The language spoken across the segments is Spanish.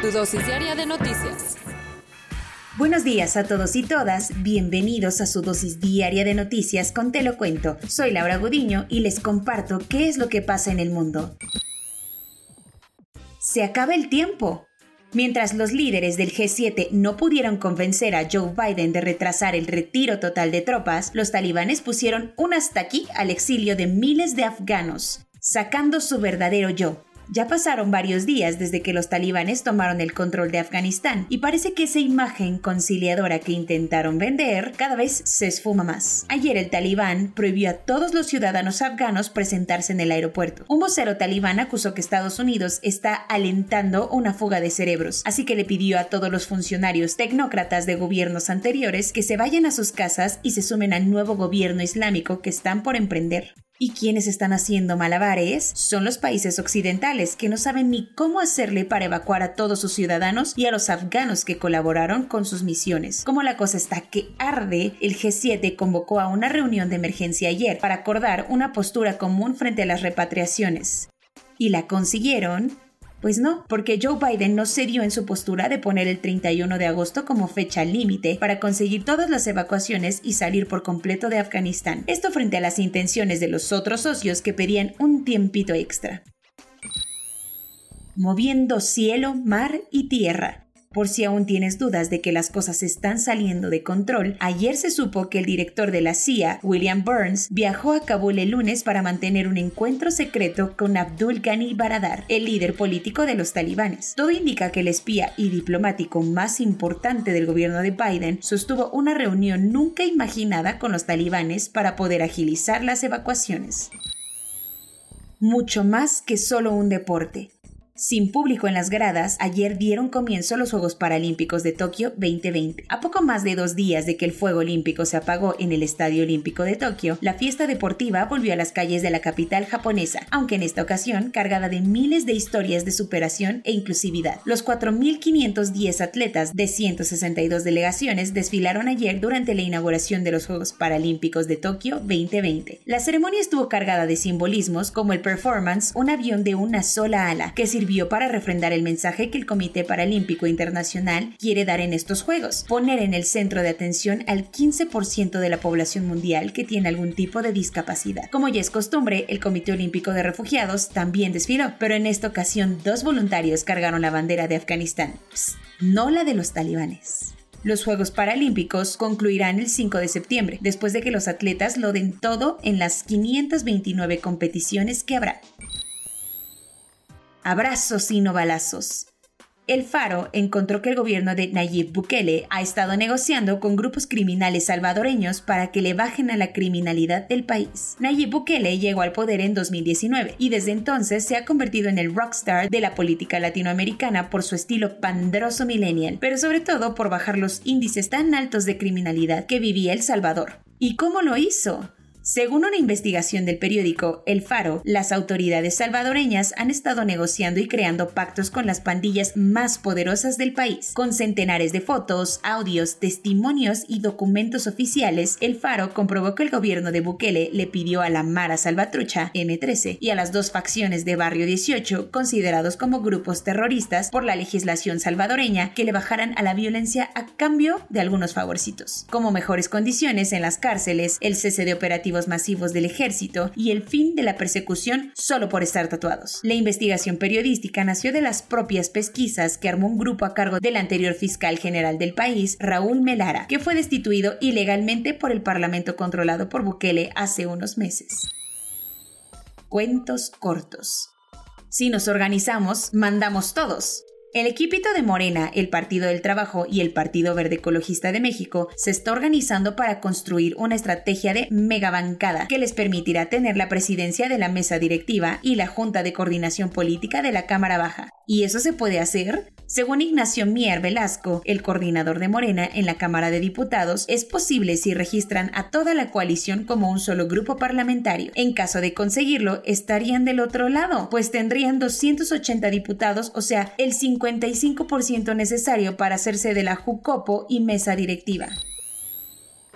Tu dosis diaria de noticias. Buenos días a todos y todas, bienvenidos a su dosis diaria de noticias con Te lo cuento. Soy Laura Gudiño y les comparto qué es lo que pasa en el mundo. Se acaba el tiempo. Mientras los líderes del G7 no pudieron convencer a Joe Biden de retrasar el retiro total de tropas, los talibanes pusieron un hasta aquí al exilio de miles de afganos, sacando su verdadero yo, ya pasaron varios días desde que los talibanes tomaron el control de Afganistán y parece que esa imagen conciliadora que intentaron vender cada vez se esfuma más. Ayer el talibán prohibió a todos los ciudadanos afganos presentarse en el aeropuerto. Un vocero talibán acusó que Estados Unidos está alentando una fuga de cerebros, así que le pidió a todos los funcionarios tecnócratas de gobiernos anteriores que se vayan a sus casas y se sumen al nuevo gobierno islámico que están por emprender. Y quienes están haciendo malabares son los países occidentales, que no saben ni cómo hacerle para evacuar a todos sus ciudadanos y a los afganos que colaboraron con sus misiones. Como la cosa está que arde, el G7 convocó a una reunión de emergencia ayer para acordar una postura común frente a las repatriaciones. Y la consiguieron pues no, porque Joe Biden no cedió en su postura de poner el 31 de agosto como fecha límite para conseguir todas las evacuaciones y salir por completo de Afganistán. Esto frente a las intenciones de los otros socios que pedían un tiempito extra. Moviendo cielo, mar y tierra. Por si aún tienes dudas de que las cosas están saliendo de control, ayer se supo que el director de la CIA, William Burns, viajó a Kabul el lunes para mantener un encuentro secreto con Abdul Ghani Baradar, el líder político de los talibanes. Todo indica que el espía y diplomático más importante del gobierno de Biden sostuvo una reunión nunca imaginada con los talibanes para poder agilizar las evacuaciones. Mucho más que solo un deporte. Sin público en las gradas, ayer dieron comienzo los Juegos Paralímpicos de Tokio 2020. A poco más de dos días de que el fuego olímpico se apagó en el Estadio Olímpico de Tokio, la fiesta deportiva volvió a las calles de la capital japonesa, aunque en esta ocasión cargada de miles de historias de superación e inclusividad. Los 4.510 atletas de 162 delegaciones desfilaron ayer durante la inauguración de los Juegos Paralímpicos de Tokio 2020. La ceremonia estuvo cargada de simbolismos como el performance Un avión de una sola ala, que sirvió para refrendar el mensaje que el Comité Paralímpico Internacional quiere dar en estos Juegos, poner en el centro de atención al 15% de la población mundial que tiene algún tipo de discapacidad. Como ya es costumbre, el Comité Olímpico de Refugiados también desfiló, pero en esta ocasión dos voluntarios cargaron la bandera de Afganistán, no la de los talibanes. Los Juegos Paralímpicos concluirán el 5 de septiembre, después de que los atletas lo den todo en las 529 competiciones que habrá. Abrazos y no balazos. El Faro encontró que el gobierno de Nayib Bukele ha estado negociando con grupos criminales salvadoreños para que le bajen a la criminalidad del país. Nayib Bukele llegó al poder en 2019 y desde entonces se ha convertido en el rockstar de la política latinoamericana por su estilo pandroso millennial, pero sobre todo por bajar los índices tan altos de criminalidad que vivía El Salvador. ¿Y cómo lo hizo? Según una investigación del periódico El Faro, las autoridades salvadoreñas han estado negociando y creando pactos con las pandillas más poderosas del país. Con centenares de fotos, audios, testimonios y documentos oficiales, El Faro comprobó que el gobierno de Bukele le pidió a la Mara Salvatrucha, M13, y a las dos facciones de Barrio 18, considerados como grupos terroristas por la legislación salvadoreña, que le bajaran a la violencia a cambio de algunos favorcitos, como mejores condiciones en las cárceles, el cese de operativos masivos del ejército y el fin de la persecución solo por estar tatuados. La investigación periodística nació de las propias pesquisas que armó un grupo a cargo del anterior fiscal general del país, Raúl Melara, que fue destituido ilegalmente por el Parlamento controlado por Bukele hace unos meses. Cuentos cortos. Si nos organizamos, mandamos todos. El equipito de Morena, el Partido del Trabajo y el Partido Verde Ecologista de México se está organizando para construir una estrategia de megabancada que les permitirá tener la presidencia de la mesa directiva y la Junta de Coordinación Política de la Cámara Baja. ¿Y eso se puede hacer? Según Ignacio Mier Velasco, el coordinador de Morena en la Cámara de Diputados, es posible si registran a toda la coalición como un solo grupo parlamentario. En caso de conseguirlo, estarían del otro lado, pues tendrían 280 diputados, o sea, el 55% necesario para hacerse de la JUCOPO y mesa directiva.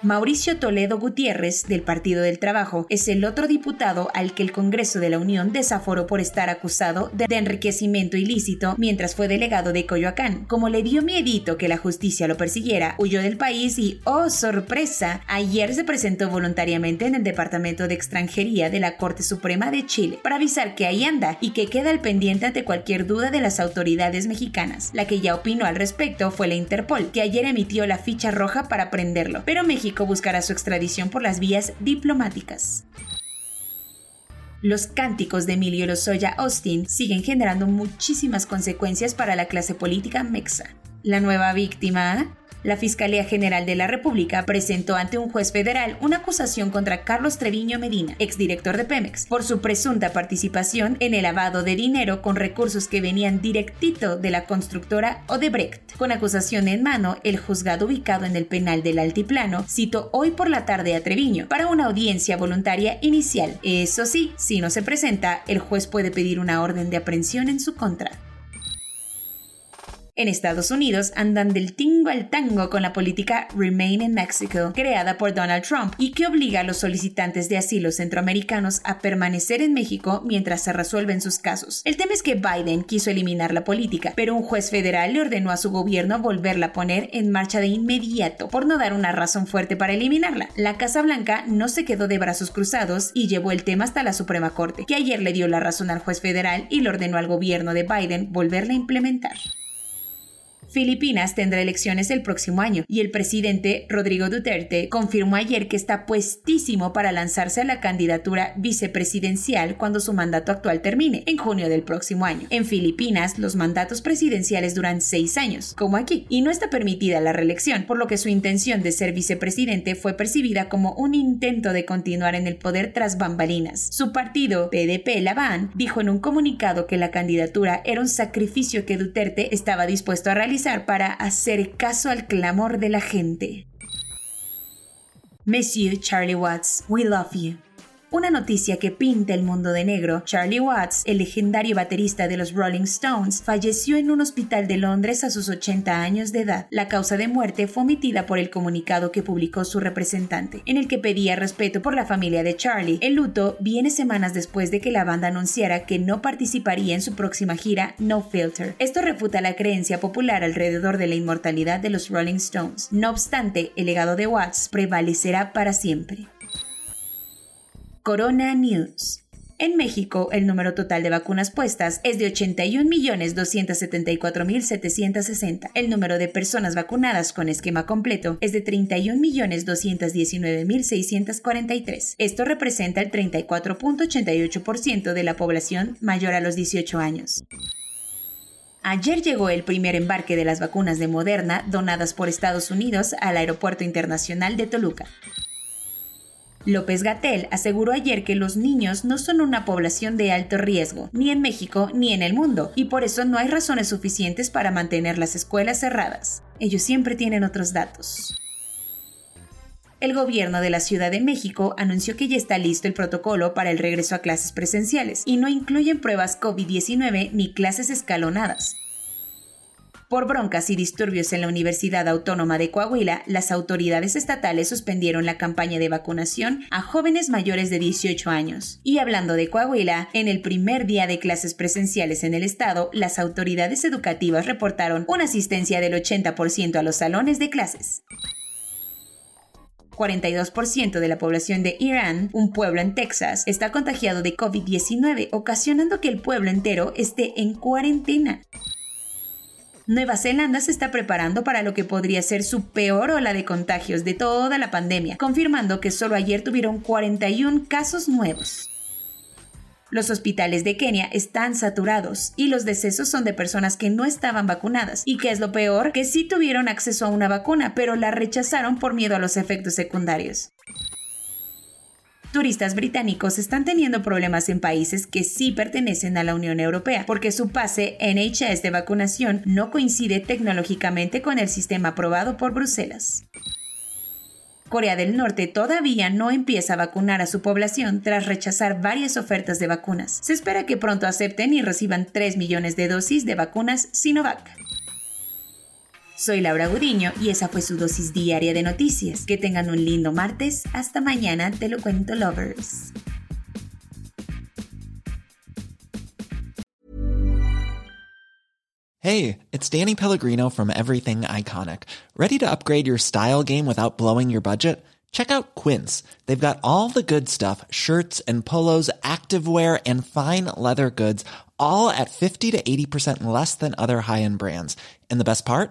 Mauricio Toledo Gutiérrez, del Partido del Trabajo, es el otro diputado al que el Congreso de la Unión desaforó por estar acusado de enriquecimiento ilícito mientras fue delegado de Coyoacán. Como le dio miedito que la justicia lo persiguiera, huyó del país y, oh sorpresa, ayer se presentó voluntariamente en el Departamento de Extranjería de la Corte Suprema de Chile para avisar que ahí anda y que queda al pendiente ante cualquier duda de las autoridades mexicanas. La que ya opinó al respecto fue la Interpol, que ayer emitió la ficha roja para prenderlo, pero México buscará su extradición por las vías diplomáticas. Los cánticos de Emilio Lozoya Austin siguen generando muchísimas consecuencias para la clase política mexa. La nueva víctima la Fiscalía General de la República presentó ante un juez federal una acusación contra Carlos Treviño Medina, exdirector de Pemex, por su presunta participación en el lavado de dinero con recursos que venían directito de la constructora Odebrecht. Con acusación en mano, el juzgado ubicado en el penal del Altiplano citó hoy por la tarde a Treviño para una audiencia voluntaria inicial. Eso sí, si no se presenta, el juez puede pedir una orden de aprehensión en su contra. En Estados Unidos andan del tingo al tango con la política Remain in Mexico, creada por Donald Trump y que obliga a los solicitantes de asilo centroamericanos a permanecer en México mientras se resuelven sus casos. El tema es que Biden quiso eliminar la política, pero un juez federal le ordenó a su gobierno volverla a poner en marcha de inmediato por no dar una razón fuerte para eliminarla. La Casa Blanca no se quedó de brazos cruzados y llevó el tema hasta la Suprema Corte, que ayer le dio la razón al juez federal y le ordenó al gobierno de Biden volverla a implementar. Filipinas tendrá elecciones el próximo año y el presidente Rodrigo Duterte confirmó ayer que está puestísimo para lanzarse a la candidatura vicepresidencial cuando su mandato actual termine, en junio del próximo año. En Filipinas, los mandatos presidenciales duran seis años, como aquí, y no está permitida la reelección, por lo que su intención de ser vicepresidente fue percibida como un intento de continuar en el poder tras bambalinas. Su partido, PDP Laván, dijo en un comunicado que la candidatura era un sacrificio que Duterte estaba dispuesto a realizar para hacer caso al clamor de la gente. Monsieur Charlie Watts, we love you. Una noticia que pinta el mundo de negro, Charlie Watts, el legendario baterista de los Rolling Stones, falleció en un hospital de Londres a sus 80 años de edad. La causa de muerte fue omitida por el comunicado que publicó su representante, en el que pedía respeto por la familia de Charlie. El luto viene semanas después de que la banda anunciara que no participaría en su próxima gira No Filter. Esto refuta la creencia popular alrededor de la inmortalidad de los Rolling Stones. No obstante, el legado de Watts prevalecerá para siempre. Corona News. En México, el número total de vacunas puestas es de 81.274.760. El número de personas vacunadas con esquema completo es de 31.219.643. Esto representa el 34.88% de la población mayor a los 18 años. Ayer llegó el primer embarque de las vacunas de Moderna donadas por Estados Unidos al Aeropuerto Internacional de Toluca. López Gatel aseguró ayer que los niños no son una población de alto riesgo, ni en México ni en el mundo, y por eso no hay razones suficientes para mantener las escuelas cerradas. Ellos siempre tienen otros datos. El gobierno de la Ciudad de México anunció que ya está listo el protocolo para el regreso a clases presenciales y no incluyen pruebas COVID-19 ni clases escalonadas. Por broncas y disturbios en la Universidad Autónoma de Coahuila, las autoridades estatales suspendieron la campaña de vacunación a jóvenes mayores de 18 años. Y hablando de Coahuila, en el primer día de clases presenciales en el estado, las autoridades educativas reportaron una asistencia del 80% a los salones de clases. 42% de la población de Irán, un pueblo en Texas, está contagiado de COVID-19, ocasionando que el pueblo entero esté en cuarentena. Nueva Zelanda se está preparando para lo que podría ser su peor ola de contagios de toda la pandemia, confirmando que solo ayer tuvieron 41 casos nuevos. Los hospitales de Kenia están saturados y los decesos son de personas que no estaban vacunadas y que es lo peor, que sí tuvieron acceso a una vacuna, pero la rechazaron por miedo a los efectos secundarios. Turistas británicos están teniendo problemas en países que sí pertenecen a la Unión Europea, porque su pase NHS de vacunación no coincide tecnológicamente con el sistema aprobado por Bruselas. Corea del Norte todavía no empieza a vacunar a su población tras rechazar varias ofertas de vacunas. Se espera que pronto acepten y reciban 3 millones de dosis de vacunas Sinovac. Soy Laura Gudiño y esa fue su dosis diaria de noticias. Que tengan un lindo martes. Hasta mañana, te lo cuento, lovers. Hey, it's Danny Pellegrino from Everything Iconic. Ready to upgrade your style game without blowing your budget? Check out Quince. They've got all the good stuff shirts and polos, activewear, and fine leather goods, all at 50 to 80% less than other high end brands. And the best part?